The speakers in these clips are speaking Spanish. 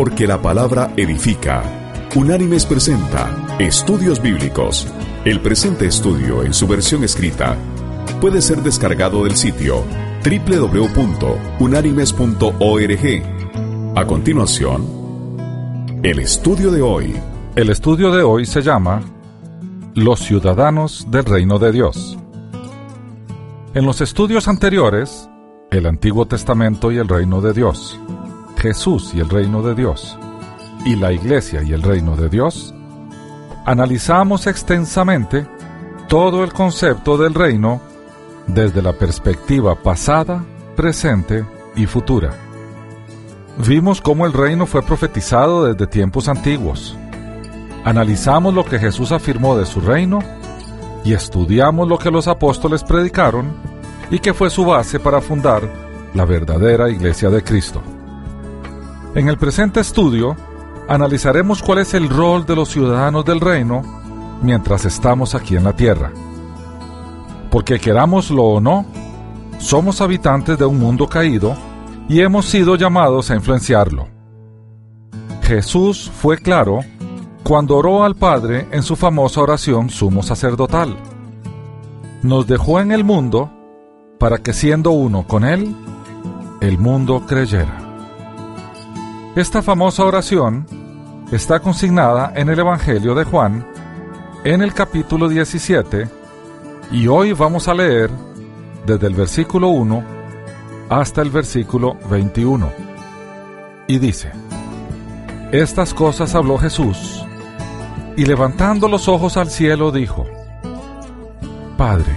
Porque la palabra edifica. Unánimes presenta Estudios Bíblicos. El presente estudio en su versión escrita puede ser descargado del sitio www.unánimes.org. A continuación, el estudio de hoy. El estudio de hoy se llama Los ciudadanos del reino de Dios. En los estudios anteriores, el Antiguo Testamento y el reino de Dios, Jesús y el reino de Dios, y la Iglesia y el reino de Dios, analizamos extensamente todo el concepto del reino desde la perspectiva pasada, presente y futura. Vimos cómo el reino fue profetizado desde tiempos antiguos. Analizamos lo que Jesús afirmó de su reino y estudiamos lo que los apóstoles predicaron y que fue su base para fundar la verdadera iglesia de Cristo. En el presente estudio, analizaremos cuál es el rol de los ciudadanos del reino mientras estamos aquí en la tierra. Porque querámoslo o no, somos habitantes de un mundo caído y hemos sido llamados a influenciarlo. Jesús fue claro cuando oró al Padre en su famosa oración sumo sacerdotal. Nos dejó en el mundo para que siendo uno con Él, el mundo creyera. Esta famosa oración está consignada en el Evangelio de Juan, en el capítulo 17, y hoy vamos a leer desde el versículo 1 hasta el versículo 21. Y dice, Estas cosas habló Jesús, y levantando los ojos al cielo dijo, Padre,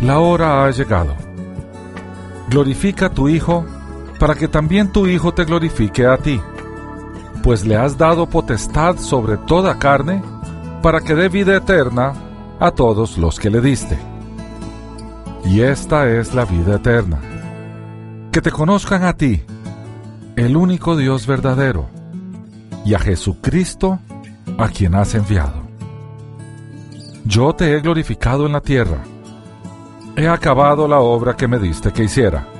la hora ha llegado. Glorifica a tu Hijo, para que también tu Hijo te glorifique a ti, pues le has dado potestad sobre toda carne, para que dé vida eterna a todos los que le diste. Y esta es la vida eterna, que te conozcan a ti, el único Dios verdadero, y a Jesucristo, a quien has enviado. Yo te he glorificado en la tierra, he acabado la obra que me diste que hiciera.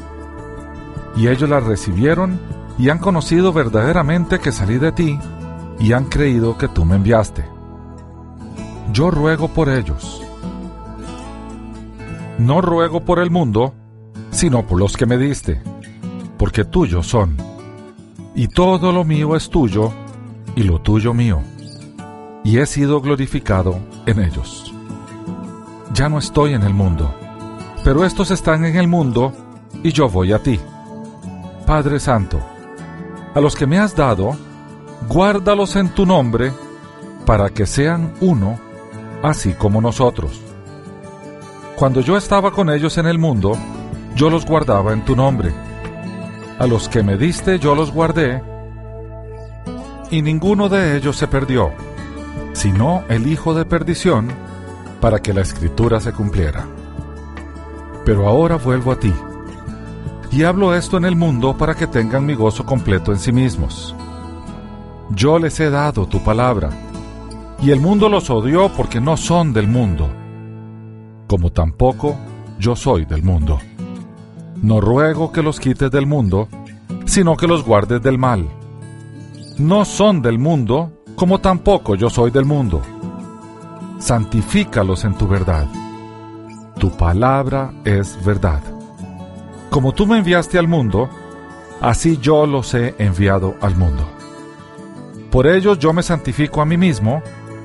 Y ellos las recibieron y han conocido verdaderamente que salí de ti y han creído que tú me enviaste. Yo ruego por ellos. No ruego por el mundo, sino por los que me diste, porque tuyos son. Y todo lo mío es tuyo, y lo tuyo mío. Y he sido glorificado en ellos ya no estoy en el mundo, pero estos están en el mundo y yo voy a ti. Padre Santo, a los que me has dado, guárdalos en tu nombre, para que sean uno, así como nosotros. Cuando yo estaba con ellos en el mundo, yo los guardaba en tu nombre. A los que me diste yo los guardé, y ninguno de ellos se perdió, sino el hijo de perdición, para que la escritura se cumpliera. Pero ahora vuelvo a ti, y hablo esto en el mundo para que tengan mi gozo completo en sí mismos. Yo les he dado tu palabra, y el mundo los odió porque no son del mundo, como tampoco yo soy del mundo. No ruego que los quites del mundo, sino que los guardes del mal. No son del mundo, como tampoco yo soy del mundo santifícalos en tu verdad. Tu palabra es verdad. Como tú me enviaste al mundo, así yo los he enviado al mundo. Por ellos yo me santifico a mí mismo,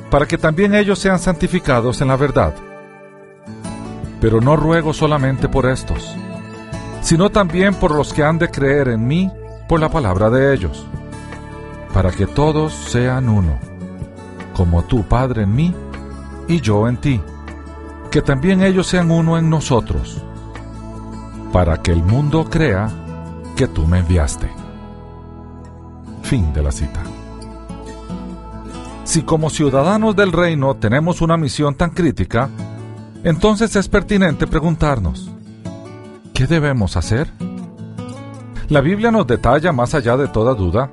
para que también ellos sean santificados en la verdad. Pero no ruego solamente por estos, sino también por los que han de creer en mí por la palabra de ellos, para que todos sean uno, como tú, Padre, en mí y yo en ti, que también ellos sean uno en nosotros, para que el mundo crea que tú me enviaste. Fin de la cita. Si como ciudadanos del reino tenemos una misión tan crítica, entonces es pertinente preguntarnos, ¿qué debemos hacer? La Biblia nos detalla más allá de toda duda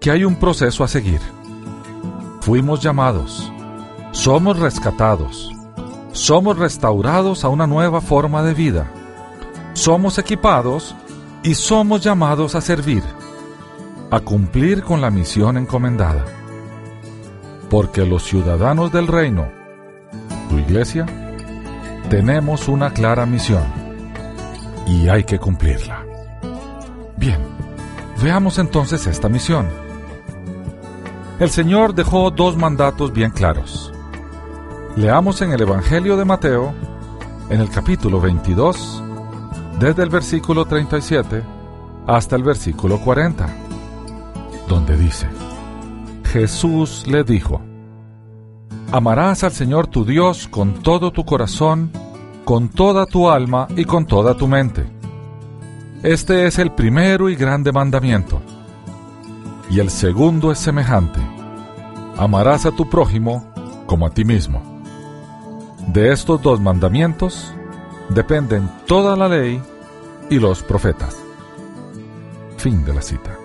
que hay un proceso a seguir. Fuimos llamados, somos rescatados, somos restaurados a una nueva forma de vida, somos equipados y somos llamados a servir, a cumplir con la misión encomendada. Porque los ciudadanos del reino, tu iglesia, tenemos una clara misión y hay que cumplirla. Bien, veamos entonces esta misión. El Señor dejó dos mandatos bien claros. Leamos en el Evangelio de Mateo, en el capítulo 22, desde el versículo 37 hasta el versículo 40, donde dice, Jesús le dijo, Amarás al Señor tu Dios con todo tu corazón, con toda tu alma y con toda tu mente este es el primero y grande mandamiento. Y el segundo es semejante. Amarás a tu prójimo como a ti mismo. De estos dos mandamientos dependen toda la ley y los profetas. Fin de la cita.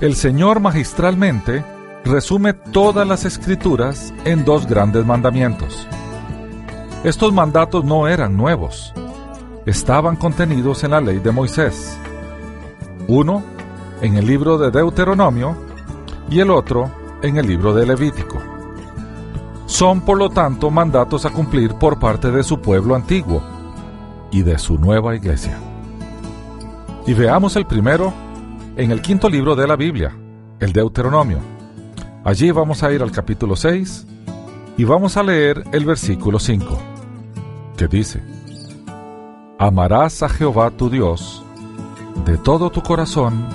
El Señor magistralmente resume todas las escrituras en dos grandes mandamientos. Estos mandatos no eran nuevos, estaban contenidos en la ley de Moisés. Uno en el libro de Deuteronomio y el otro en el libro de Levítico. Son por lo tanto mandatos a cumplir por parte de su pueblo antiguo y de su nueva iglesia. Y veamos el primero en el quinto libro de la Biblia, el Deuteronomio. Allí vamos a ir al capítulo 6 y vamos a leer el versículo 5, que dice, Amarás a Jehová tu Dios de todo tu corazón,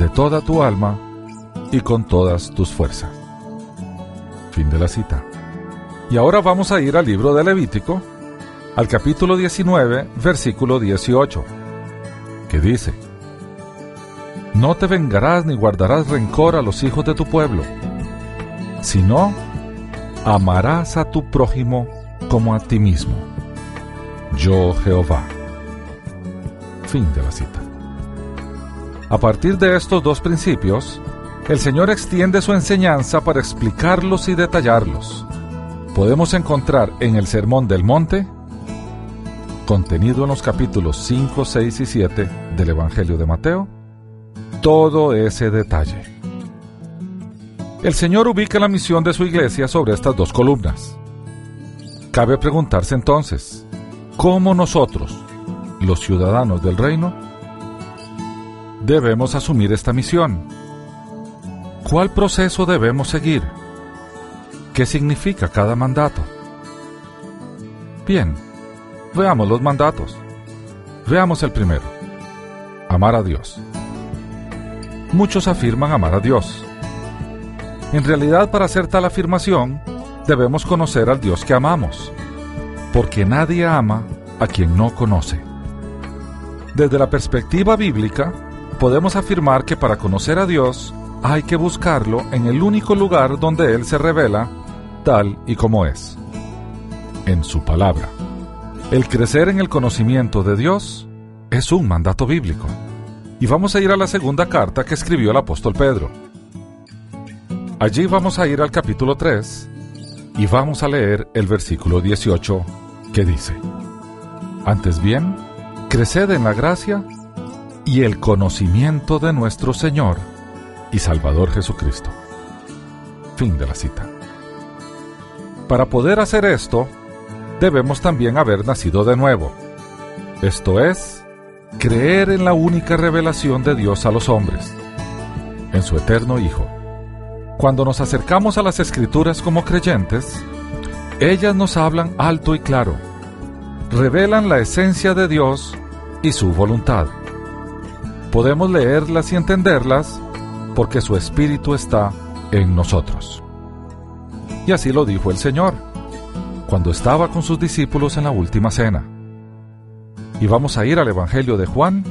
de toda tu alma y con todas tus fuerzas. Fin de la cita. Y ahora vamos a ir al libro de Levítico, al capítulo 19, versículo 18, que dice, No te vengarás ni guardarás rencor a los hijos de tu pueblo, sino amarás a tu prójimo como a ti mismo yo Jehová. Fin de la cita. A partir de estos dos principios, el Señor extiende su enseñanza para explicarlos y detallarlos. Podemos encontrar en el Sermón del Monte, contenido en los capítulos 5, 6 y 7 del Evangelio de Mateo, todo ese detalle. El Señor ubica la misión de su iglesia sobre estas dos columnas. Cabe preguntarse entonces, ¿Cómo nosotros, los ciudadanos del reino, debemos asumir esta misión. ¿Cuál proceso debemos seguir? ¿Qué significa cada mandato? Bien, veamos los mandatos. Veamos el primero. Amar a Dios. Muchos afirman amar a Dios. En realidad, para hacer tal afirmación, debemos conocer al Dios que amamos porque nadie ama a quien no conoce. Desde la perspectiva bíblica, podemos afirmar que para conocer a Dios hay que buscarlo en el único lugar donde Él se revela tal y como es, en su palabra. El crecer en el conocimiento de Dios es un mandato bíblico. Y vamos a ir a la segunda carta que escribió el apóstol Pedro. Allí vamos a ir al capítulo 3 y vamos a leer el versículo 18 que dice, antes bien, creced en la gracia y el conocimiento de nuestro Señor y Salvador Jesucristo. Fin de la cita. Para poder hacer esto, debemos también haber nacido de nuevo, esto es, creer en la única revelación de Dios a los hombres, en su eterno Hijo. Cuando nos acercamos a las escrituras como creyentes, ellas nos hablan alto y claro, revelan la esencia de Dios y su voluntad. Podemos leerlas y entenderlas porque su Espíritu está en nosotros. Y así lo dijo el Señor cuando estaba con sus discípulos en la última cena. Y vamos a ir al Evangelio de Juan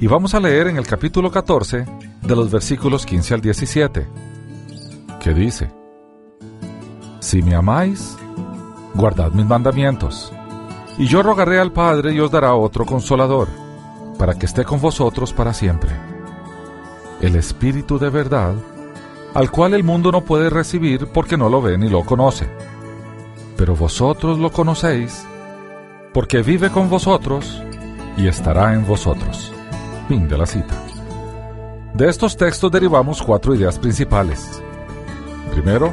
y vamos a leer en el capítulo 14 de los versículos 15 al 17, que dice, Si me amáis, guardad mis mandamientos, y yo rogaré al Padre y os dará otro consolador, para que esté con vosotros para siempre. El Espíritu de verdad, al cual el mundo no puede recibir porque no lo ve ni lo conoce. Pero vosotros lo conocéis, porque vive con vosotros y estará en vosotros. Fin de la cita. De estos textos derivamos cuatro ideas principales. Primero,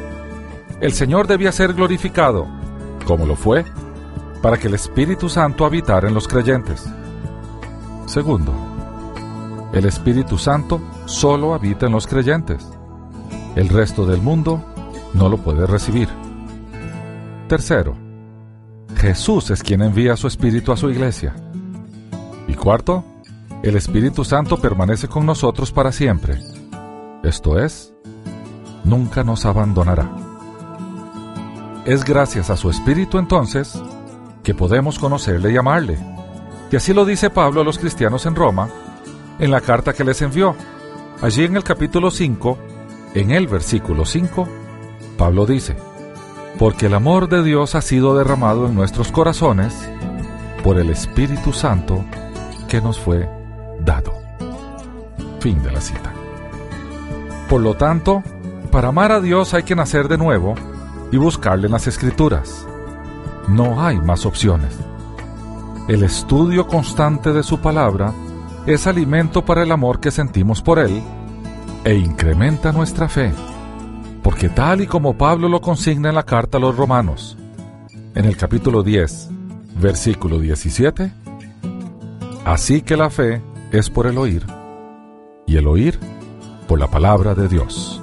el Señor debía ser glorificado, como lo fue, para que el Espíritu Santo habitara en los creyentes. Segundo, el Espíritu Santo solo habita en los creyentes. El resto del mundo no lo puede recibir. Tercero, Jesús es quien envía su Espíritu a su iglesia. Y cuarto, el Espíritu Santo permanece con nosotros para siempre. Esto es, nunca nos abandonará. Es gracias a su Espíritu entonces que podemos conocerle y amarle. Y así lo dice Pablo a los cristianos en Roma, en la carta que les envió. Allí en el capítulo 5, en el versículo 5, Pablo dice, Porque el amor de Dios ha sido derramado en nuestros corazones por el Espíritu Santo que nos fue dado. Fin de la cita. Por lo tanto, para amar a Dios hay que nacer de nuevo y buscarle en las escrituras. No hay más opciones. El estudio constante de su palabra es alimento para el amor que sentimos por Él e incrementa nuestra fe, porque tal y como Pablo lo consigna en la carta a los romanos, en el capítulo 10, versículo 17, así que la fe es por el oír, y el oír por la palabra de Dios.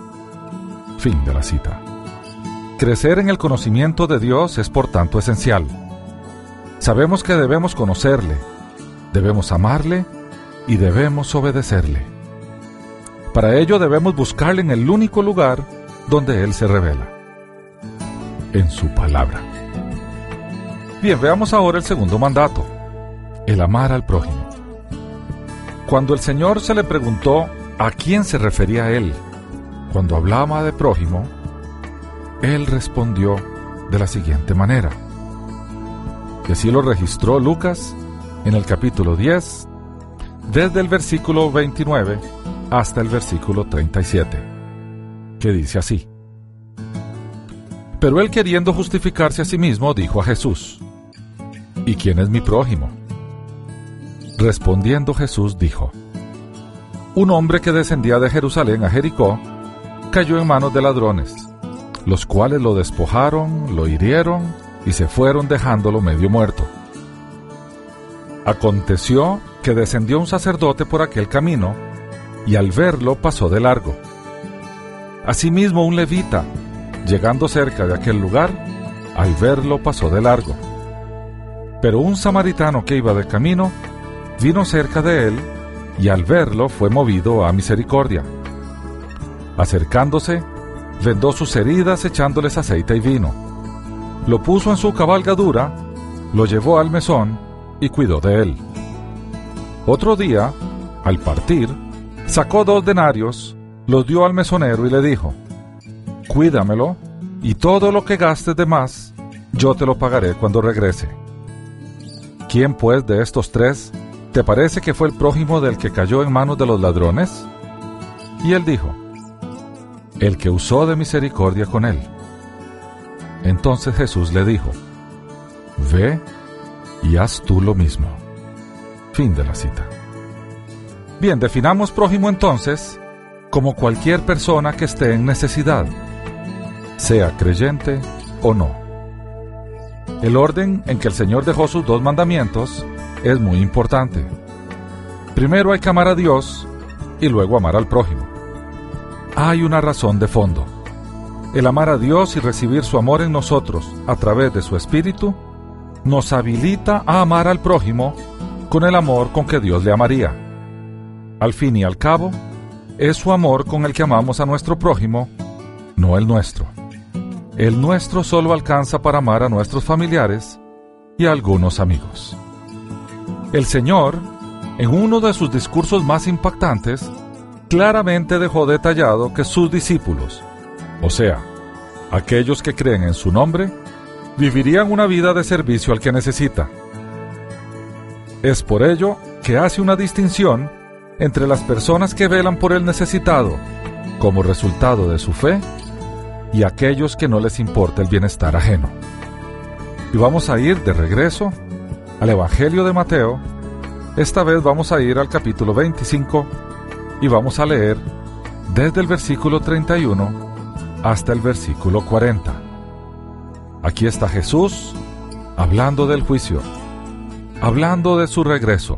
Fin de la cita. Crecer en el conocimiento de Dios es por tanto esencial. Sabemos que debemos conocerle, debemos amarle y debemos obedecerle. Para ello debemos buscarle en el único lugar donde Él se revela, en su palabra. Bien, veamos ahora el segundo mandato, el amar al prójimo. Cuando el Señor se le preguntó a quién se refería Él cuando hablaba de prójimo, Él respondió de la siguiente manera. Y así lo registró Lucas en el capítulo 10, desde el versículo 29 hasta el versículo 37, que dice así. Pero él queriendo justificarse a sí mismo, dijo a Jesús, ¿Y quién es mi prójimo? Respondiendo Jesús dijo, Un hombre que descendía de Jerusalén a Jericó cayó en manos de ladrones, los cuales lo despojaron, lo hirieron y se fueron dejándolo medio muerto. Aconteció que descendió un sacerdote por aquel camino, y al verlo pasó de largo. Asimismo un levita, llegando cerca de aquel lugar, al verlo pasó de largo. Pero un samaritano que iba de camino, vino cerca de él, y al verlo fue movido a misericordia. Acercándose, vendó sus heridas echándoles aceite y vino. Lo puso en su cabalgadura, lo llevó al mesón y cuidó de él. Otro día, al partir, sacó dos denarios, los dio al mesonero y le dijo, Cuídamelo, y todo lo que gastes de más, yo te lo pagaré cuando regrese. ¿Quién pues de estos tres te parece que fue el prójimo del que cayó en manos de los ladrones? Y él dijo, el que usó de misericordia con él. Entonces Jesús le dijo, Ve y haz tú lo mismo. Fin de la cita. Bien, definamos prójimo entonces como cualquier persona que esté en necesidad, sea creyente o no. El orden en que el Señor dejó sus dos mandamientos es muy importante. Primero hay que amar a Dios y luego amar al prójimo. Hay una razón de fondo. El amar a Dios y recibir su amor en nosotros a través de su Espíritu nos habilita a amar al prójimo con el amor con que Dios le amaría. Al fin y al cabo, es su amor con el que amamos a nuestro prójimo, no el nuestro. El nuestro solo alcanza para amar a nuestros familiares y a algunos amigos. El Señor, en uno de sus discursos más impactantes, claramente dejó detallado que sus discípulos, o sea, aquellos que creen en su nombre, vivirían una vida de servicio al que necesita. Es por ello que hace una distinción entre las personas que velan por el necesitado como resultado de su fe y aquellos que no les importa el bienestar ajeno. Y vamos a ir de regreso al Evangelio de Mateo. Esta vez vamos a ir al capítulo 25 y vamos a leer desde el versículo 31 hasta el versículo 40. Aquí está Jesús hablando del juicio, hablando de su regreso,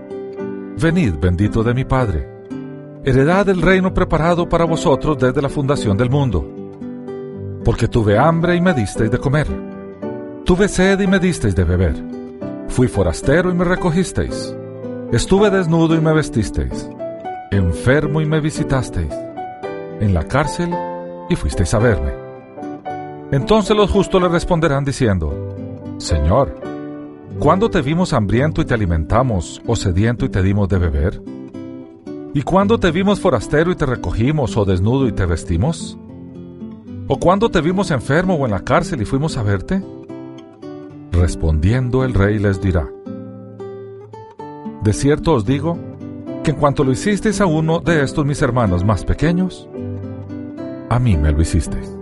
Venid, bendito de mi Padre, heredad del reino preparado para vosotros desde la fundación del mundo. Porque tuve hambre y me disteis de comer, tuve sed y me disteis de beber, fui forastero y me recogisteis, estuve desnudo y me vestisteis, enfermo y me visitasteis, en la cárcel y fuisteis a verme. Entonces los justos le responderán diciendo, Señor, ¿Cuándo te vimos hambriento y te alimentamos, o sediento y te dimos de beber? ¿Y cuándo te vimos forastero y te recogimos, o desnudo y te vestimos? ¿O cuándo te vimos enfermo o en la cárcel y fuimos a verte? Respondiendo el rey les dirá, De cierto os digo, que en cuanto lo hicisteis a uno de estos mis hermanos más pequeños, a mí me lo hicisteis.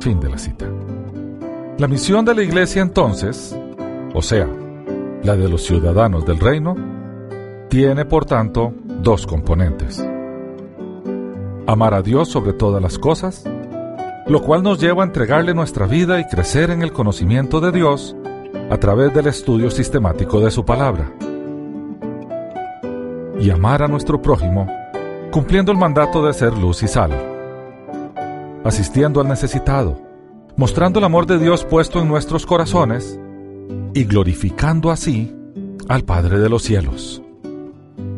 Fin de la cita. La misión de la iglesia entonces o sea, la de los ciudadanos del reino, tiene por tanto dos componentes. Amar a Dios sobre todas las cosas, lo cual nos lleva a entregarle nuestra vida y crecer en el conocimiento de Dios a través del estudio sistemático de su palabra. Y amar a nuestro prójimo cumpliendo el mandato de ser luz y sal, asistiendo al necesitado, mostrando el amor de Dios puesto en nuestros corazones y glorificando así al Padre de los cielos.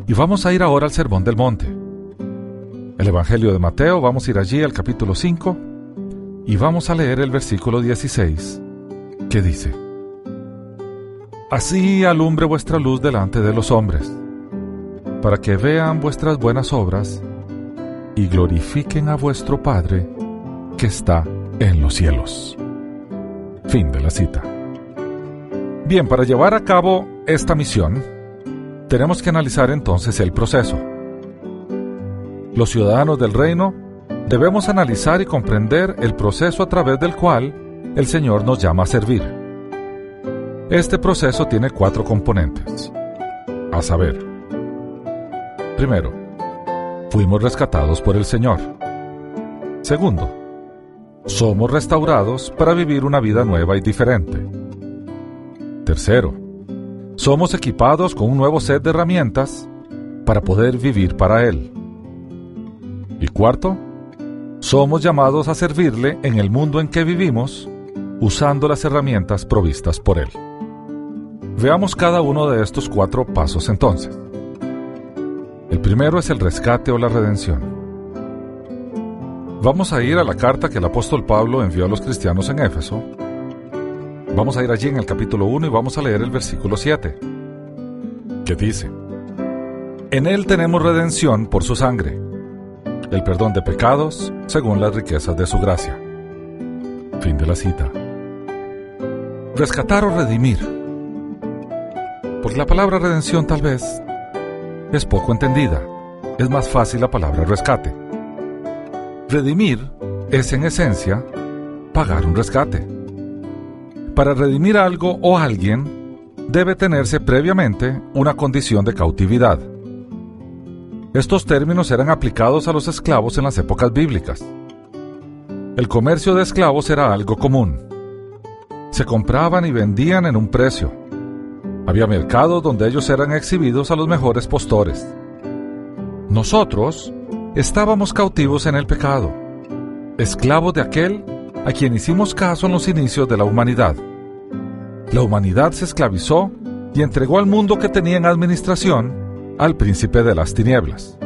Y vamos a ir ahora al Sermón del Monte. El Evangelio de Mateo, vamos a ir allí al capítulo 5 y vamos a leer el versículo 16, que dice, Así alumbre vuestra luz delante de los hombres, para que vean vuestras buenas obras y glorifiquen a vuestro Padre que está en los cielos. Fin de la cita. Bien, para llevar a cabo esta misión, tenemos que analizar entonces el proceso. Los ciudadanos del reino debemos analizar y comprender el proceso a través del cual el Señor nos llama a servir. Este proceso tiene cuatro componentes. A saber, primero, fuimos rescatados por el Señor. Segundo, somos restaurados para vivir una vida nueva y diferente. Tercero, somos equipados con un nuevo set de herramientas para poder vivir para Él. Y cuarto, somos llamados a servirle en el mundo en que vivimos usando las herramientas provistas por Él. Veamos cada uno de estos cuatro pasos entonces. El primero es el rescate o la redención. Vamos a ir a la carta que el apóstol Pablo envió a los cristianos en Éfeso, Vamos a ir allí en el capítulo 1 y vamos a leer el versículo 7, que dice, En Él tenemos redención por su sangre, el perdón de pecados según las riquezas de su gracia. Fin de la cita. Rescatar o redimir. Porque la palabra redención tal vez es poco entendida. Es más fácil la palabra rescate. Redimir es en esencia pagar un rescate para redimir algo o alguien, debe tenerse previamente una condición de cautividad. Estos términos eran aplicados a los esclavos en las épocas bíblicas. El comercio de esclavos era algo común. Se compraban y vendían en un precio. Había mercados donde ellos eran exhibidos a los mejores postores. Nosotros estábamos cautivos en el pecado, esclavos de aquel a quien hicimos caso en los inicios de la humanidad. La humanidad se esclavizó y entregó al mundo que tenía en administración al príncipe de las tinieblas.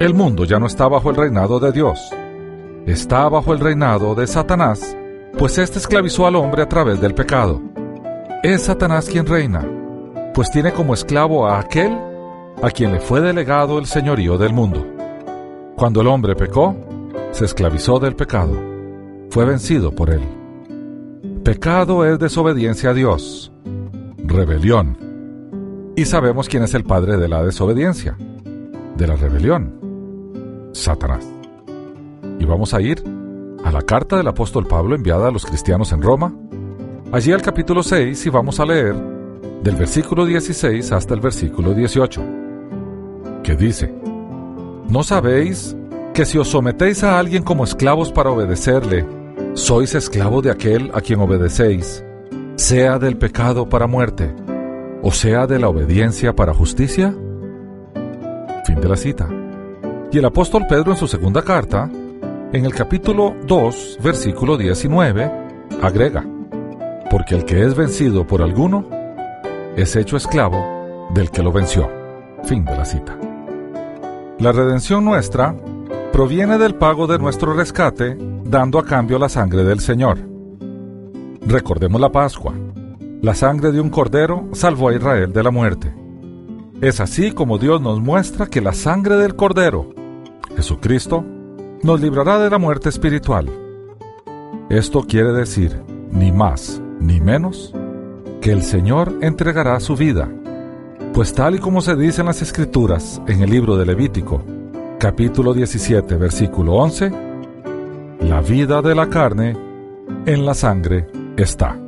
El mundo ya no está bajo el reinado de Dios, está bajo el reinado de Satanás, pues éste esclavizó al hombre a través del pecado. Es Satanás quien reina, pues tiene como esclavo a aquel a quien le fue delegado el señorío del mundo. Cuando el hombre pecó, se esclavizó del pecado, fue vencido por él. Pecado es desobediencia a Dios, rebelión. Y sabemos quién es el padre de la desobediencia, de la rebelión, Satanás. Y vamos a ir a la carta del apóstol Pablo enviada a los cristianos en Roma, allí al capítulo 6 y vamos a leer del versículo 16 hasta el versículo 18, que dice, ¿no sabéis que si os sometéis a alguien como esclavos para obedecerle, sois esclavo de aquel a quien obedecéis, sea del pecado para muerte, o sea de la obediencia para justicia? Fin de la cita. Y el apóstol Pedro en su segunda carta, en el capítulo 2, versículo 19, agrega, porque el que es vencido por alguno, es hecho esclavo del que lo venció. Fin de la cita. La redención nuestra proviene del pago de nuestro rescate, dando a cambio la sangre del Señor. Recordemos la Pascua. La sangre de un cordero salvó a Israel de la muerte. Es así como Dios nos muestra que la sangre del cordero, Jesucristo, nos librará de la muerte espiritual. Esto quiere decir, ni más ni menos, que el Señor entregará su vida, pues tal y como se dice en las Escrituras en el libro de Levítico, capítulo 17, versículo 11, la vida de la carne en la sangre está.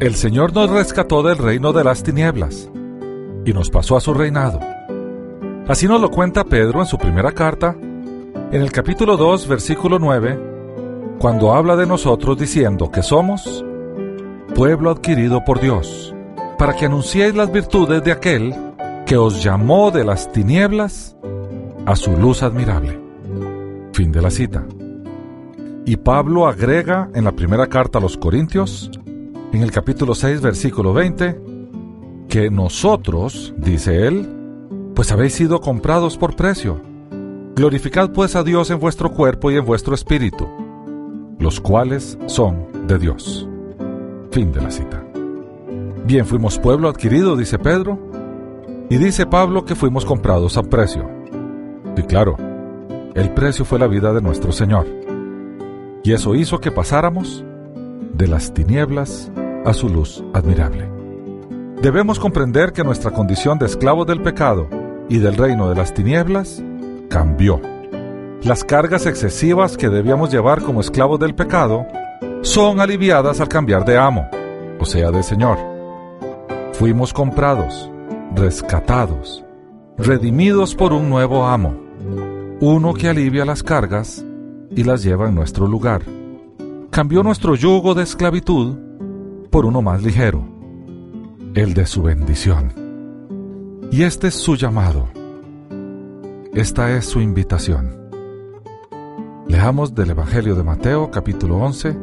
El Señor nos rescató del reino de las tinieblas y nos pasó a su reinado. Así nos lo cuenta Pedro en su primera carta, en el capítulo 2, versículo 9, cuando habla de nosotros diciendo que somos pueblo adquirido por Dios, para que anunciéis las virtudes de aquel que os llamó de las tinieblas a su luz admirable. Fin de la cita. Y Pablo agrega en la primera carta a los Corintios, en el capítulo 6, versículo 20, que nosotros, dice él, pues habéis sido comprados por precio Glorificad pues a Dios en vuestro cuerpo y en vuestro espíritu, los cuales son de Dios. Fin de la cita. Bien, fuimos pueblo adquirido, dice Pedro, y dice Pablo que fuimos comprados a precio. Y claro, el precio fue la vida de nuestro Señor. Y eso hizo que pasáramos de las tinieblas a su luz admirable. Debemos comprender que nuestra condición de esclavos del pecado y del reino de las tinieblas cambió. Las cargas excesivas que debíamos llevar como esclavos del pecado son aliviadas al cambiar de amo, o sea, de Señor. Fuimos comprados, rescatados, redimidos por un nuevo amo, uno que alivia las cargas y las lleva en nuestro lugar. Cambió nuestro yugo de esclavitud por uno más ligero, el de su bendición. Y este es su llamado esta es su invitación. Leamos del Evangelio de Mateo capítulo 11,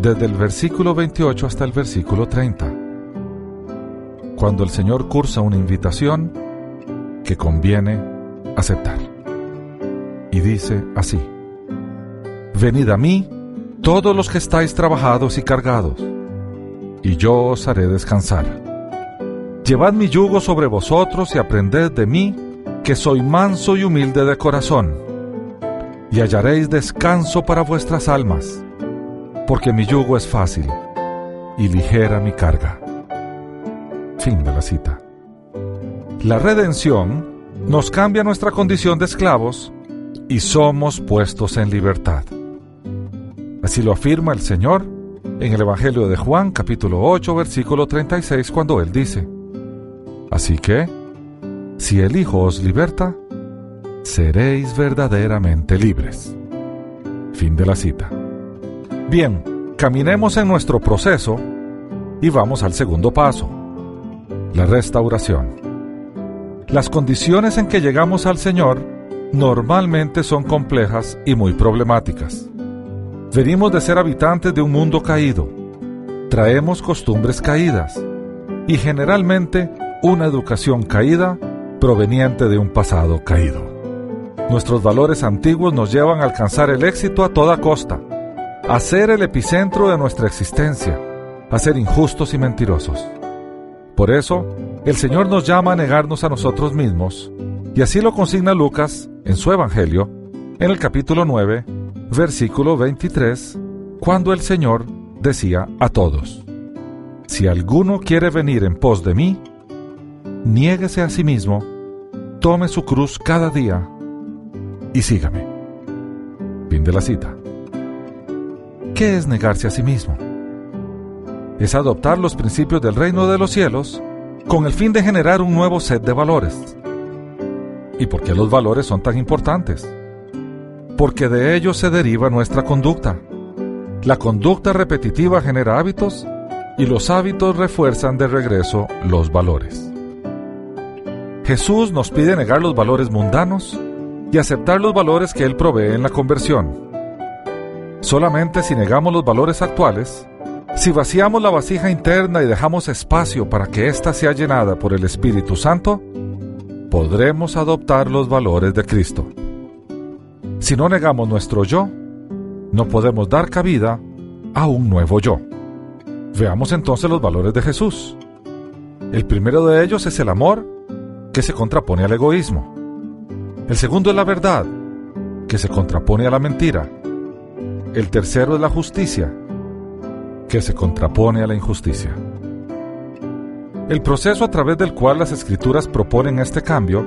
desde el versículo 28 hasta el versículo 30, cuando el Señor cursa una invitación que conviene aceptar. Y dice así, Venid a mí todos los que estáis trabajados y cargados, y yo os haré descansar. Llevad mi yugo sobre vosotros y aprended de mí, que soy manso y humilde de corazón, y hallaréis descanso para vuestras almas, porque mi yugo es fácil y ligera mi carga. Fin de la cita. La redención nos cambia nuestra condición de esclavos y somos puestos en libertad. Así lo afirma el Señor en el Evangelio de Juan capítulo 8 versículo 36 cuando Él dice, Así que, si el Hijo os liberta, seréis verdaderamente libres. Fin de la cita. Bien, caminemos en nuestro proceso y vamos al segundo paso, la restauración. Las condiciones en que llegamos al Señor normalmente son complejas y muy problemáticas. Venimos de ser habitantes de un mundo caído, traemos costumbres caídas y generalmente una educación caída proveniente de un pasado caído. Nuestros valores antiguos nos llevan a alcanzar el éxito a toda costa, a ser el epicentro de nuestra existencia, a ser injustos y mentirosos. Por eso, el Señor nos llama a negarnos a nosotros mismos, y así lo consigna Lucas en su Evangelio, en el capítulo 9, versículo 23, cuando el Señor decía a todos, Si alguno quiere venir en pos de mí, niéguese a sí mismo, tome su cruz cada día y sígame. Fin de la cita. ¿Qué es negarse a sí mismo? Es adoptar los principios del reino de los cielos con el fin de generar un nuevo set de valores. ¿Y por qué los valores son tan importantes? Porque de ellos se deriva nuestra conducta. La conducta repetitiva genera hábitos y los hábitos refuerzan de regreso los valores. Jesús nos pide negar los valores mundanos y aceptar los valores que Él provee en la conversión. Solamente si negamos los valores actuales, si vaciamos la vasija interna y dejamos espacio para que ésta sea llenada por el Espíritu Santo, podremos adoptar los valores de Cristo. Si no negamos nuestro yo, no podemos dar cabida a un nuevo yo. Veamos entonces los valores de Jesús. El primero de ellos es el amor, que se contrapone al egoísmo. El segundo es la verdad, que se contrapone a la mentira. El tercero es la justicia, que se contrapone a la injusticia. El proceso a través del cual las escrituras proponen este cambio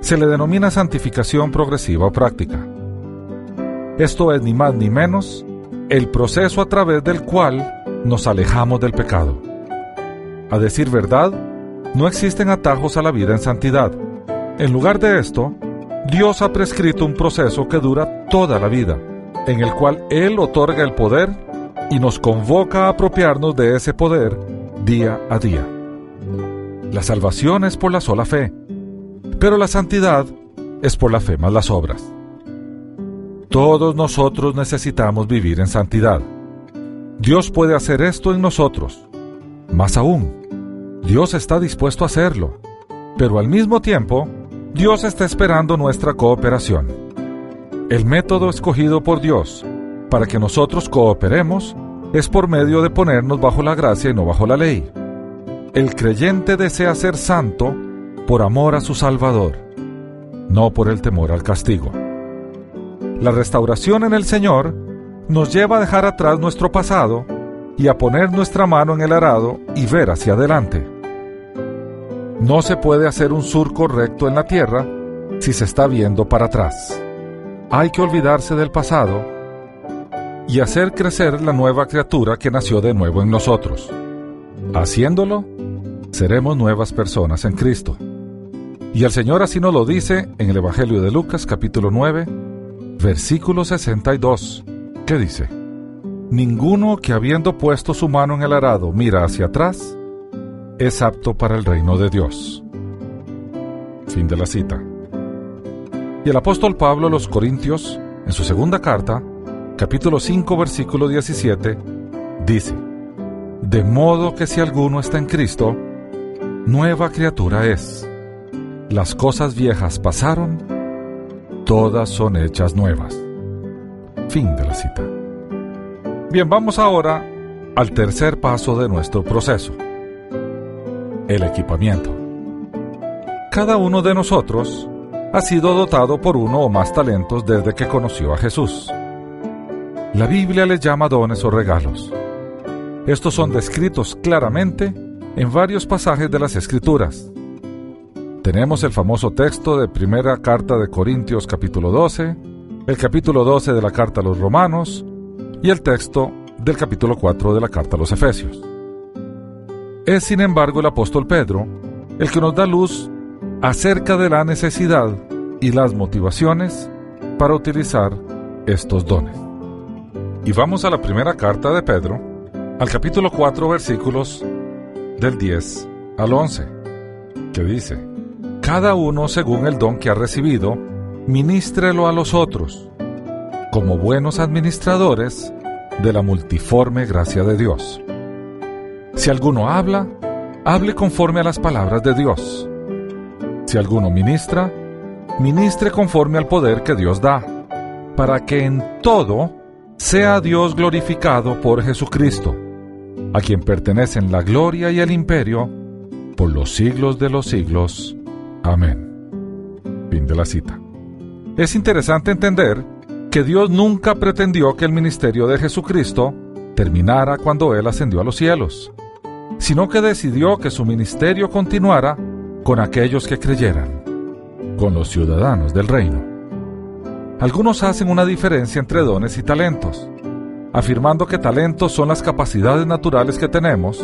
se le denomina santificación progresiva o práctica. Esto es ni más ni menos el proceso a través del cual nos alejamos del pecado. A decir verdad, no existen atajos a la vida en santidad. En lugar de esto, Dios ha prescrito un proceso que dura toda la vida, en el cual Él otorga el poder y nos convoca a apropiarnos de ese poder día a día. La salvación es por la sola fe, pero la santidad es por la fe más las obras. Todos nosotros necesitamos vivir en santidad. Dios puede hacer esto en nosotros. Más aún, Dios está dispuesto a hacerlo, pero al mismo tiempo, Dios está esperando nuestra cooperación. El método escogido por Dios para que nosotros cooperemos es por medio de ponernos bajo la gracia y no bajo la ley. El creyente desea ser santo por amor a su Salvador, no por el temor al castigo. La restauración en el Señor nos lleva a dejar atrás nuestro pasado y a poner nuestra mano en el arado y ver hacia adelante. No se puede hacer un surco recto en la tierra si se está viendo para atrás. Hay que olvidarse del pasado y hacer crecer la nueva criatura que nació de nuevo en nosotros. Haciéndolo, seremos nuevas personas en Cristo. Y el Señor así nos lo dice en el Evangelio de Lucas capítulo 9, versículo 62, que dice, Ninguno que habiendo puesto su mano en el arado mira hacia atrás, es apto para el reino de Dios. Fin de la cita. Y el apóstol Pablo a los Corintios, en su segunda carta, capítulo 5, versículo 17, dice, De modo que si alguno está en Cristo, nueva criatura es. Las cosas viejas pasaron, todas son hechas nuevas. Fin de la cita. Bien, vamos ahora al tercer paso de nuestro proceso el equipamiento. Cada uno de nosotros ha sido dotado por uno o más talentos desde que conoció a Jesús. La Biblia les llama dones o regalos. Estos son descritos claramente en varios pasajes de las Escrituras. Tenemos el famoso texto de primera carta de Corintios capítulo 12, el capítulo 12 de la carta a los Romanos y el texto del capítulo 4 de la carta a los Efesios. Es sin embargo el apóstol Pedro el que nos da luz acerca de la necesidad y las motivaciones para utilizar estos dones. Y vamos a la primera carta de Pedro, al capítulo 4 versículos del 10 al 11, que dice, cada uno según el don que ha recibido, ministrelo a los otros, como buenos administradores de la multiforme gracia de Dios. Si alguno habla, hable conforme a las palabras de Dios. Si alguno ministra, ministre conforme al poder que Dios da, para que en todo sea Dios glorificado por Jesucristo, a quien pertenecen la gloria y el imperio por los siglos de los siglos. Amén. Fin de la cita. Es interesante entender que Dios nunca pretendió que el ministerio de Jesucristo terminara cuando Él ascendió a los cielos, sino que decidió que su ministerio continuara con aquellos que creyeran, con los ciudadanos del reino. Algunos hacen una diferencia entre dones y talentos, afirmando que talentos son las capacidades naturales que tenemos,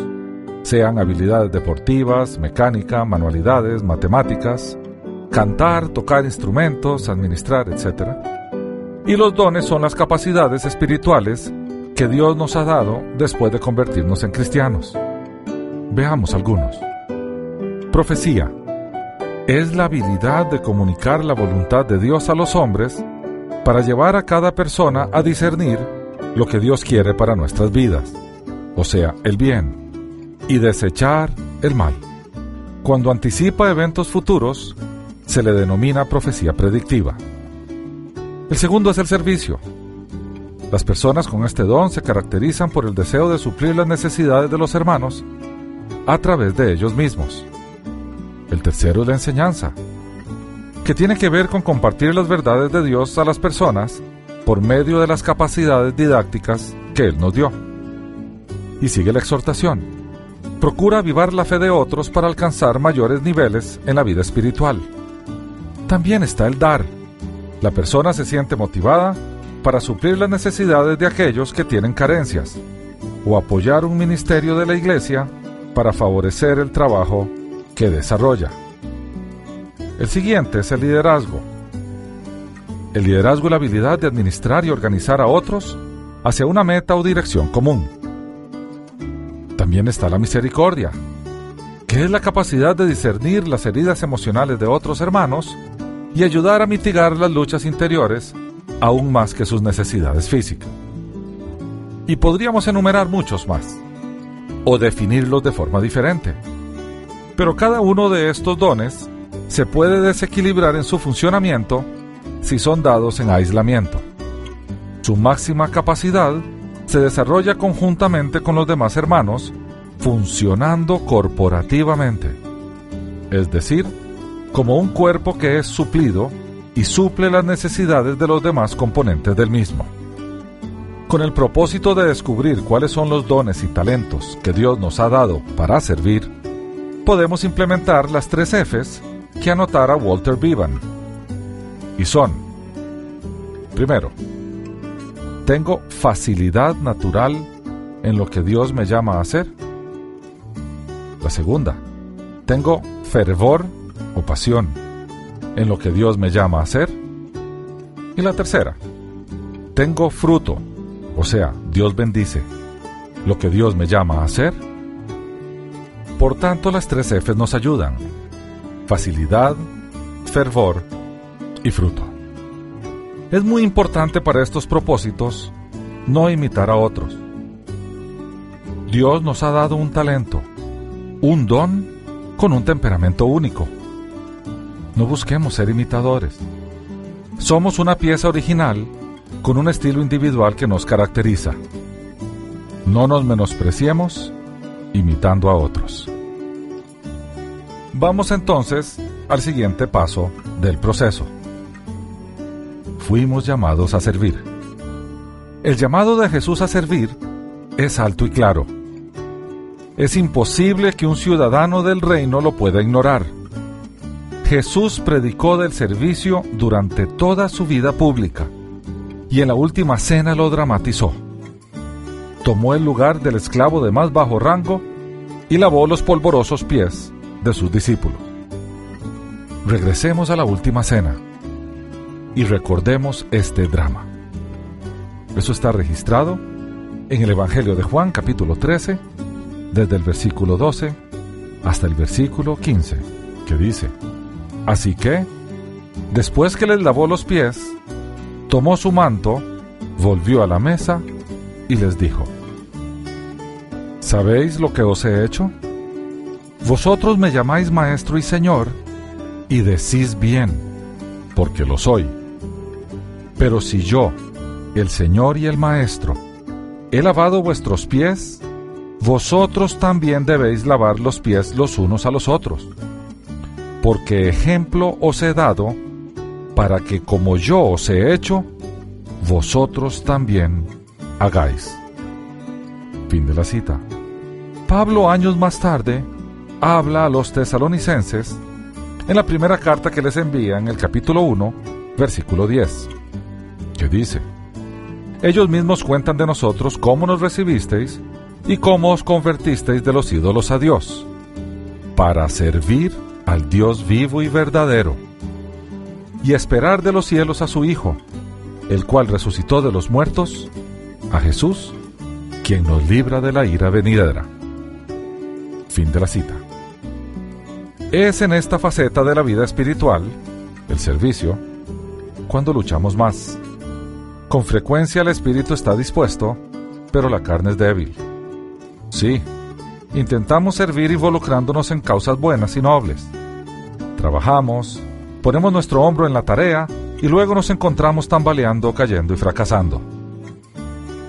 sean habilidades deportivas, mecánica, manualidades, matemáticas, cantar, tocar instrumentos, administrar, etc. Y los dones son las capacidades espirituales que Dios nos ha dado después de convertirnos en cristianos. Veamos algunos. Profecía. Es la habilidad de comunicar la voluntad de Dios a los hombres para llevar a cada persona a discernir lo que Dios quiere para nuestras vidas, o sea, el bien, y desechar el mal. Cuando anticipa eventos futuros, se le denomina profecía predictiva. El segundo es el servicio. Las personas con este don se caracterizan por el deseo de suplir las necesidades de los hermanos a través de ellos mismos. El tercero es la enseñanza, que tiene que ver con compartir las verdades de Dios a las personas por medio de las capacidades didácticas que Él nos dio. Y sigue la exhortación. Procura avivar la fe de otros para alcanzar mayores niveles en la vida espiritual. También está el dar, la persona se siente motivada para suplir las necesidades de aquellos que tienen carencias o apoyar un ministerio de la iglesia para favorecer el trabajo que desarrolla. El siguiente es el liderazgo. El liderazgo es la habilidad de administrar y organizar a otros hacia una meta o dirección común. También está la misericordia, que es la capacidad de discernir las heridas emocionales de otros hermanos y ayudar a mitigar las luchas interiores aún más que sus necesidades físicas. Y podríamos enumerar muchos más, o definirlos de forma diferente. Pero cada uno de estos dones se puede desequilibrar en su funcionamiento si son dados en aislamiento. Su máxima capacidad se desarrolla conjuntamente con los demás hermanos, funcionando corporativamente, es decir, como un cuerpo que es suplido y suple las necesidades de los demás componentes del mismo. Con el propósito de descubrir cuáles son los dones y talentos que Dios nos ha dado para servir, podemos implementar las tres Fs que anotara Walter Bevan. Y son, primero, tengo facilidad natural en lo que Dios me llama a hacer. Segunda, tengo fervor o pasión en lo que Dios me llama a hacer. Y la tercera, tengo fruto, o sea, Dios bendice lo que Dios me llama a hacer. Por tanto, las tres Fs nos ayudan. Facilidad, fervor y fruto. Es muy importante para estos propósitos no imitar a otros. Dios nos ha dado un talento, un don con un temperamento único no busquemos ser imitadores. Somos una pieza original con un estilo individual que nos caracteriza. No nos menospreciemos imitando a otros. Vamos entonces al siguiente paso del proceso. Fuimos llamados a servir. El llamado de Jesús a servir es alto y claro. Es imposible que un ciudadano del reino lo pueda ignorar Jesús predicó del servicio durante toda su vida pública y en la última cena lo dramatizó. Tomó el lugar del esclavo de más bajo rango y lavó los polvorosos pies de sus discípulos. Regresemos a la última cena y recordemos este drama. Eso está registrado en el Evangelio de Juan capítulo 13, desde el versículo 12 hasta el versículo 15, que dice, Así que, después que les lavó los pies, tomó su manto, volvió a la mesa y les dijo, ¿Sabéis lo que os he hecho? Vosotros me llamáis maestro y señor, y decís bien, porque lo soy. Pero si yo, el Señor y el Maestro, he lavado vuestros pies, vosotros también debéis lavar los pies los unos a los otros. Porque ejemplo os he dado, para que como yo os he hecho, vosotros también hagáis. Fin de la cita. Pablo años más tarde habla a los tesalonicenses en la primera carta que les envía en el capítulo 1, versículo 10, que dice, Ellos mismos cuentan de nosotros cómo nos recibisteis y cómo os convertisteis de los ídolos a Dios, para servir al Dios vivo y verdadero, y esperar de los cielos a su Hijo, el cual resucitó de los muertos, a Jesús, quien nos libra de la ira venidera. Fin de la cita. Es en esta faceta de la vida espiritual, el servicio, cuando luchamos más. Con frecuencia el espíritu está dispuesto, pero la carne es débil. Sí, intentamos servir involucrándonos en causas buenas y nobles. Trabajamos, ponemos nuestro hombro en la tarea y luego nos encontramos tambaleando, cayendo y fracasando.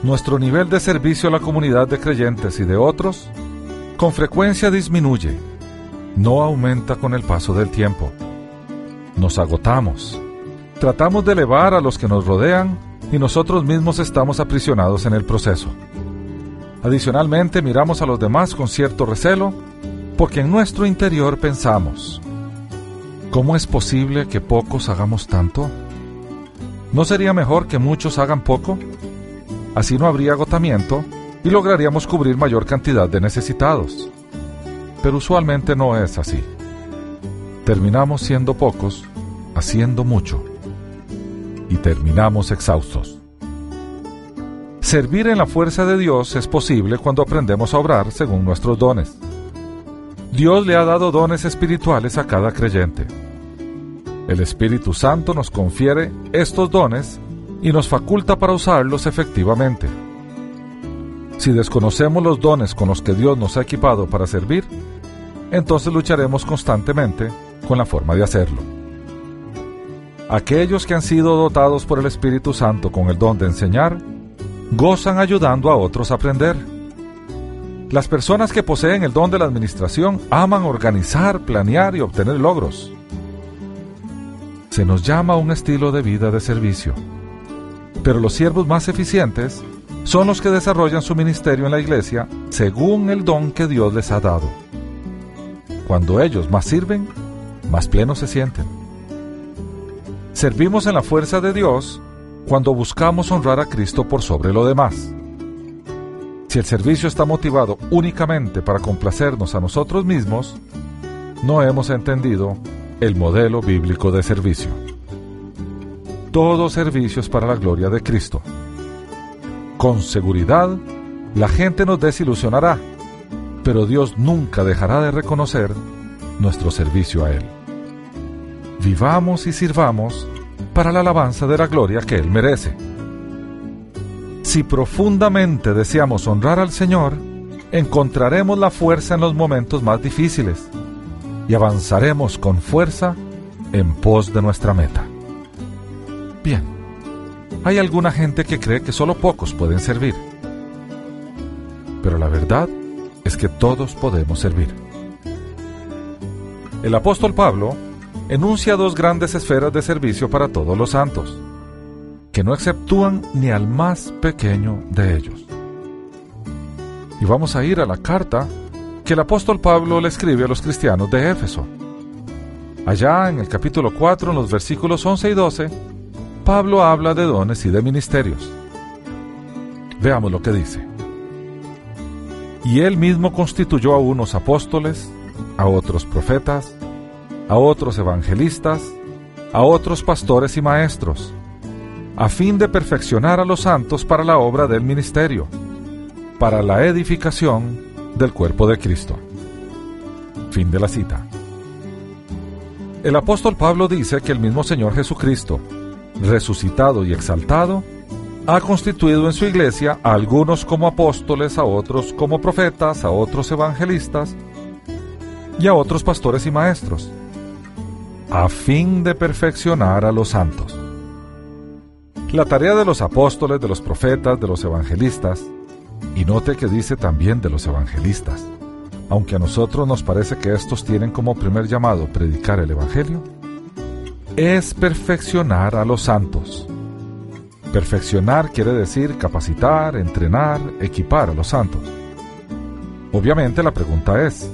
Nuestro nivel de servicio a la comunidad de creyentes y de otros con frecuencia disminuye, no aumenta con el paso del tiempo. Nos agotamos, tratamos de elevar a los que nos rodean y nosotros mismos estamos aprisionados en el proceso. Adicionalmente miramos a los demás con cierto recelo porque en nuestro interior pensamos, ¿cómo es posible que pocos hagamos tanto? ¿No sería mejor que muchos hagan poco? Así no habría agotamiento y lograríamos cubrir mayor cantidad de necesitados. Pero usualmente no es así. Terminamos siendo pocos, haciendo mucho, y terminamos exhaustos. Servir en la fuerza de Dios es posible cuando aprendemos a obrar según nuestros dones. Dios le ha dado dones espirituales a cada creyente. El Espíritu Santo nos confiere estos dones y nos faculta para usarlos efectivamente. Si desconocemos los dones con los que Dios nos ha equipado para servir, entonces lucharemos constantemente con la forma de hacerlo. Aquellos que han sido dotados por el Espíritu Santo con el don de enseñar, gozan ayudando a otros a aprender. Las personas que poseen el don de la administración aman organizar, planear y obtener logros. Se nos llama un estilo de vida de servicio. Pero los siervos más eficientes son los que desarrollan su ministerio en la iglesia según el don que Dios les ha dado. Cuando ellos más sirven, más plenos se sienten. Servimos en la fuerza de Dios cuando buscamos honrar a Cristo por sobre lo demás. Si el servicio está motivado únicamente para complacernos a nosotros mismos, no hemos entendido el modelo bíblico de servicio. Todo servicio es para la gloria de Cristo. Con seguridad, la gente nos desilusionará, pero Dios nunca dejará de reconocer nuestro servicio a Él. Vivamos y sirvamos para la alabanza de la gloria que Él merece. Si profundamente deseamos honrar al Señor, encontraremos la fuerza en los momentos más difíciles y avanzaremos con fuerza en pos de nuestra meta. Bien, hay alguna gente que cree que solo pocos pueden servir. Pero la verdad es que todos podemos servir. El apóstol Pablo enuncia dos grandes esferas de servicio para todos los santos, que no exceptúan ni al más pequeño de ellos. Y vamos a ir a la carta que el apóstol Pablo le escribe a los cristianos de Éfeso. Allá en el capítulo 4, en los versículos 11 y 12, Pablo habla de dones y de ministerios. Veamos lo que dice. Y él mismo constituyó a unos apóstoles, a otros profetas, a otros evangelistas, a otros pastores y maestros, a fin de perfeccionar a los santos para la obra del ministerio, para la edificación del cuerpo de Cristo. Fin de la cita. El apóstol Pablo dice que el mismo Señor Jesucristo, resucitado y exaltado, ha constituido en su iglesia a algunos como apóstoles, a otros como profetas, a otros evangelistas y a otros pastores y maestros, a fin de perfeccionar a los santos. La tarea de los apóstoles, de los profetas, de los evangelistas, y note que dice también de los evangelistas, aunque a nosotros nos parece que estos tienen como primer llamado predicar el Evangelio, es perfeccionar a los santos Perfeccionar quiere decir capacitar, entrenar, equipar a los santos. Obviamente la pregunta es,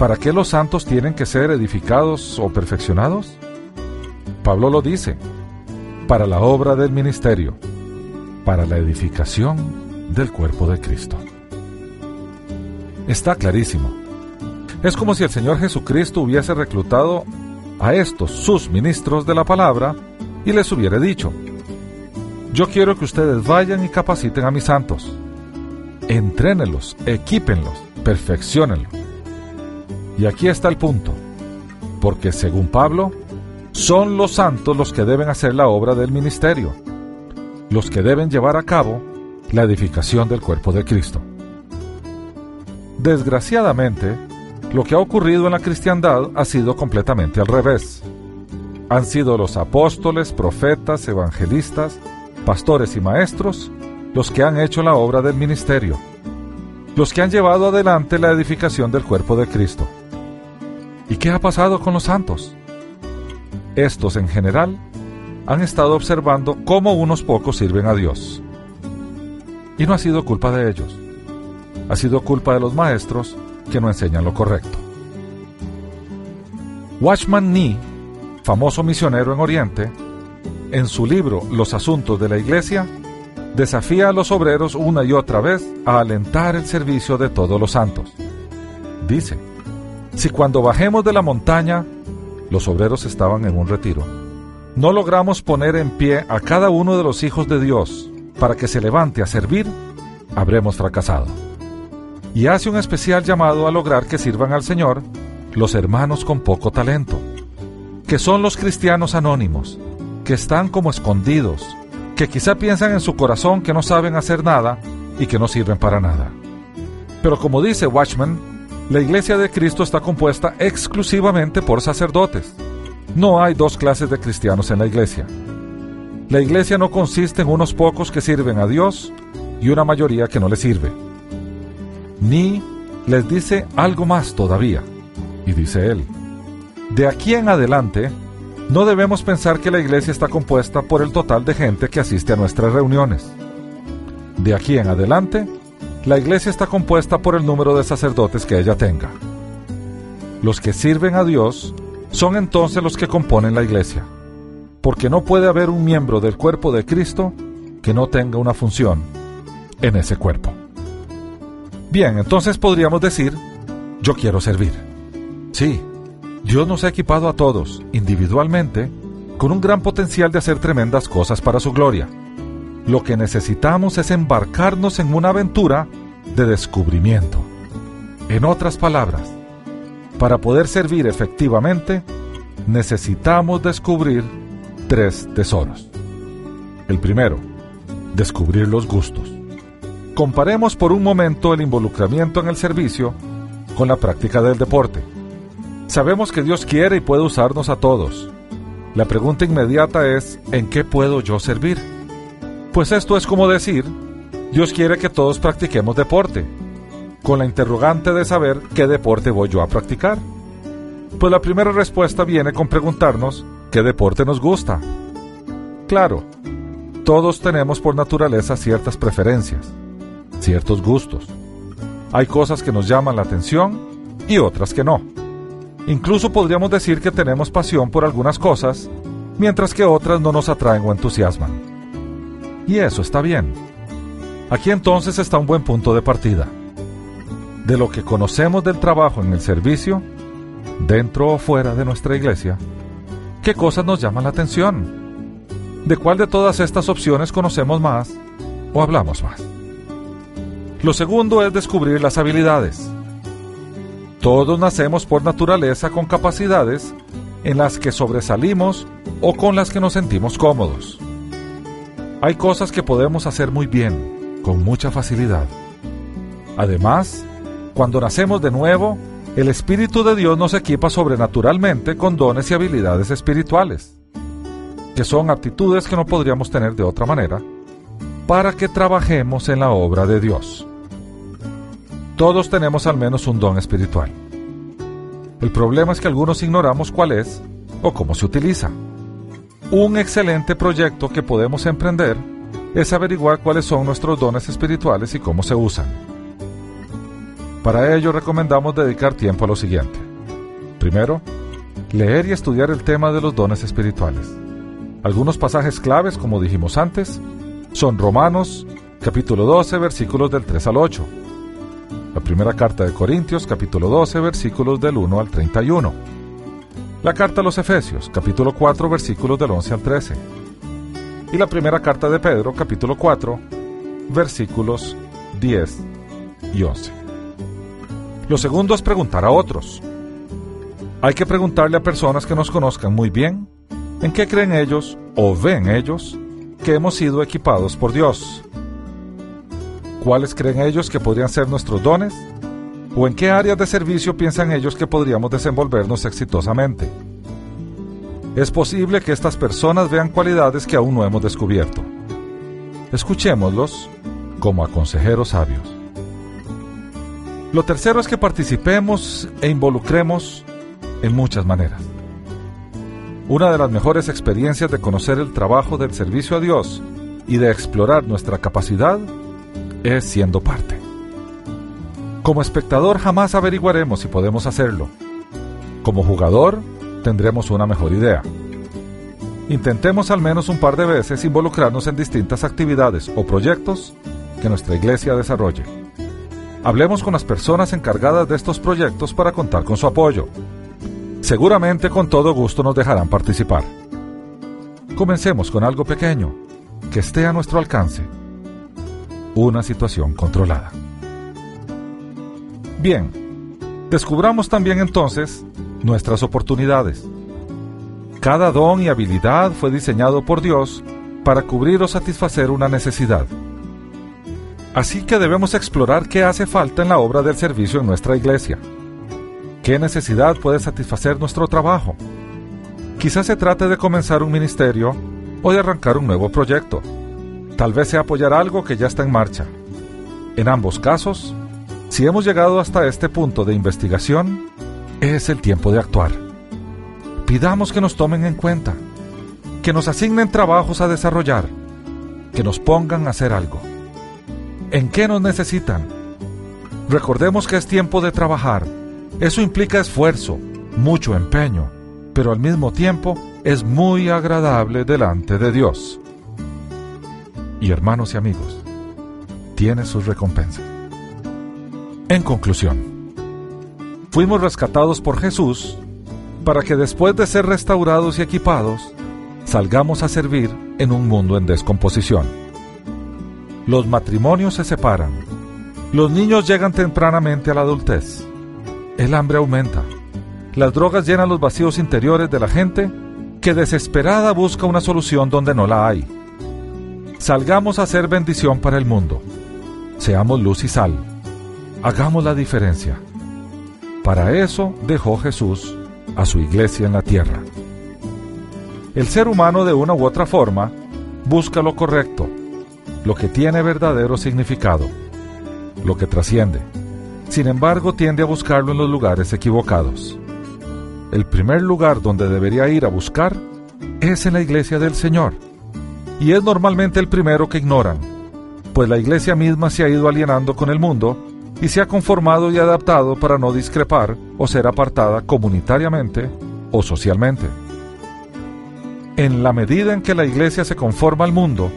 ¿para qué los santos tienen que ser edificados o perfeccionados? Pablo lo dice, para la obra del ministerio, para la edificación del cuerpo de Cristo. Está clarísimo. Es como si el Señor Jesucristo hubiese reclutado a estos sus ministros de la palabra y les hubiera dicho, yo quiero que ustedes vayan y capaciten a mis santos. Entrénenlos, equípenlos, perfeccionenlos. Y aquí está el punto. Porque según Pablo, son los santos los que deben hacer la obra del ministerio, los que deben llevar a cabo la edificación del cuerpo de Cristo. Desgraciadamente, lo que ha ocurrido en la cristiandad ha sido completamente al revés. Han sido los apóstoles, profetas, evangelistas, pastores y maestros los que han hecho la obra del ministerio, los que han llevado adelante la edificación del cuerpo de Cristo. ¿Y qué ha pasado con los santos? Estos en general han estado observando cómo unos pocos sirven a Dios. Y no ha sido culpa de ellos, ha sido culpa de los maestros que no enseñan lo correcto. Watchman Nee, famoso misionero en Oriente, en su libro Los Asuntos de la Iglesia, desafía a los obreros una y otra vez a alentar el servicio de todos los santos. Dice, si cuando bajemos de la montaña, los obreros estaban en un retiro, no logramos poner en pie a cada uno de los hijos de Dios para que se levante a servir, habremos fracasado. Y hace un especial llamado a lograr que sirvan al Señor los hermanos con poco talento, que son los cristianos anónimos, que están como escondidos, que quizá piensan en su corazón que no saben hacer nada y que no sirven para nada. Pero como dice Watchman, la iglesia de Cristo está compuesta exclusivamente por sacerdotes. No hay dos clases de cristianos en la iglesia. La iglesia no consiste en unos pocos que sirven a Dios y una mayoría que no le sirve. Ni les dice algo más todavía. Y dice él, de aquí en adelante, no debemos pensar que la iglesia está compuesta por el total de gente que asiste a nuestras reuniones. De aquí en adelante, la iglesia está compuesta por el número de sacerdotes que ella tenga. Los que sirven a Dios son entonces los que componen la iglesia, porque no puede haber un miembro del cuerpo de Cristo que no tenga una función en ese cuerpo. Bien, entonces podríamos decir, yo quiero servir. Sí, Dios nos ha equipado a todos, individualmente, con un gran potencial de hacer tremendas cosas para su gloria. Lo que necesitamos es embarcarnos en una aventura de descubrimiento. En otras palabras, para poder servir efectivamente, necesitamos descubrir tres tesoros. El primero, descubrir los gustos. Comparemos por un momento el involucramiento en el servicio con la práctica del deporte. Sabemos que Dios quiere y puede usarnos a todos. La pregunta inmediata es, ¿en qué puedo yo servir? Pues esto es como decir, Dios quiere que todos practiquemos deporte, con la interrogante de saber qué deporte voy yo a practicar. Pues la primera respuesta viene con preguntarnos qué deporte nos gusta. Claro, todos tenemos por naturaleza ciertas preferencias, ciertos gustos. Hay cosas que nos llaman la atención y otras que no. Incluso podríamos decir que tenemos pasión por algunas cosas, mientras que otras no nos atraen o entusiasman. Y eso está bien. Aquí entonces está un buen punto de partida. De lo que conocemos del trabajo en el servicio, dentro o fuera de nuestra iglesia, ¿qué cosas nos llaman la atención? ¿De cuál de todas estas opciones conocemos más o hablamos más? Lo segundo es descubrir las habilidades. Todos nacemos por naturaleza con capacidades en las que sobresalimos o con las que nos sentimos cómodos. Hay cosas que podemos hacer muy bien, con mucha facilidad. Además, cuando nacemos de nuevo, el Espíritu de Dios nos equipa sobrenaturalmente con dones y habilidades espirituales, que son aptitudes que no podríamos tener de otra manera, para que trabajemos en la obra de Dios. Todos tenemos al menos un don espiritual. El problema es que algunos ignoramos cuál es o cómo se utiliza. Un excelente proyecto que podemos emprender es averiguar cuáles son nuestros dones espirituales y cómo se usan. Para ello recomendamos dedicar tiempo a lo siguiente. Primero, leer y estudiar el tema de los dones espirituales. Algunos pasajes claves, como dijimos antes, son Romanos capítulo 12 versículos del 3 al 8. La primera carta de Corintios capítulo 12 versículos del 1 al 31. La carta a los Efesios capítulo 4 versículos del 11 al 13. Y la primera carta de Pedro capítulo 4 versículos 10 y 11. Lo segundo es preguntar a otros. Hay que preguntarle a personas que nos conozcan muy bien en qué creen ellos o ven ellos que hemos sido equipados por Dios. ¿Cuáles creen ellos que podrían ser nuestros dones? ¿O en qué áreas de servicio piensan ellos que podríamos desenvolvernos exitosamente? Es posible que estas personas vean cualidades que aún no hemos descubierto. Escuchémoslos como a consejeros sabios. Lo tercero es que participemos e involucremos en muchas maneras. Una de las mejores experiencias de conocer el trabajo del servicio a Dios y de explorar nuestra capacidad es siendo parte. Como espectador jamás averiguaremos si podemos hacerlo. Como jugador tendremos una mejor idea. Intentemos al menos un par de veces involucrarnos en distintas actividades o proyectos que nuestra iglesia desarrolle. Hablemos con las personas encargadas de estos proyectos para contar con su apoyo. Seguramente con todo gusto nos dejarán participar. Comencemos con algo pequeño, que esté a nuestro alcance. Una situación controlada. Bien, descubramos también entonces nuestras oportunidades. Cada don y habilidad fue diseñado por Dios para cubrir o satisfacer una necesidad. Así que debemos explorar qué hace falta en la obra del servicio en nuestra iglesia. ¿Qué necesidad puede satisfacer nuestro trabajo? Quizás se trate de comenzar un ministerio o de arrancar un nuevo proyecto. Tal vez sea apoyar algo que ya está en marcha. En ambos casos, si hemos llegado hasta este punto de investigación, es el tiempo de actuar. Pidamos que nos tomen en cuenta, que nos asignen trabajos a desarrollar, que nos pongan a hacer algo. ¿En qué nos necesitan? Recordemos que es tiempo de trabajar. Eso implica esfuerzo, mucho empeño, pero al mismo tiempo es muy agradable delante de Dios. Y hermanos y amigos, tiene sus recompensas. En conclusión, fuimos rescatados por Jesús para que después de ser restaurados y equipados, salgamos a servir en un mundo en descomposición. Los matrimonios se separan. Los niños llegan tempranamente a la adultez. El hambre aumenta. Las drogas llenan los vacíos interiores de la gente que desesperada busca una solución donde no la hay. Salgamos a hacer bendición para el mundo. Seamos luz y sal. Hagamos la diferencia. Para eso dejó Jesús a su iglesia en la tierra. El ser humano de una u otra forma busca lo correcto, lo que tiene verdadero significado, lo que trasciende. Sin embargo, tiende a buscarlo en los lugares equivocados. El primer lugar donde debería ir a buscar es en la iglesia del Señor. Y es normalmente el primero que ignoran, pues la iglesia misma se ha ido alienando con el mundo y se ha conformado y adaptado para no discrepar o ser apartada comunitariamente o socialmente. En la medida en que la iglesia se conforma al mundo,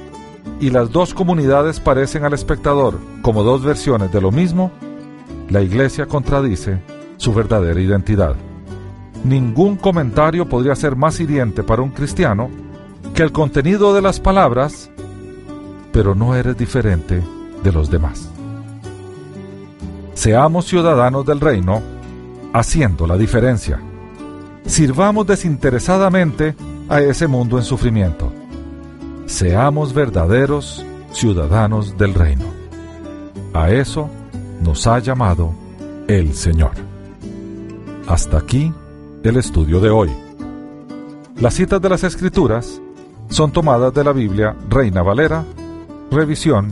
y las dos comunidades parecen al espectador como dos versiones de lo mismo, la Iglesia contradice su verdadera identidad. Ningún comentario podría ser más hiriente para un cristiano que el contenido de las palabras, pero no eres diferente de los demás. Seamos ciudadanos del reino haciendo la diferencia. sirvamos desinteresadamente a ese mundo en sufrimiento. Seamos verdaderos ciudadanos del reino. A eso nos ha llamado el Señor. Hasta aquí el estudio de hoy. Las citas de las Escrituras son tomadas de la Biblia Reina Valera, revisión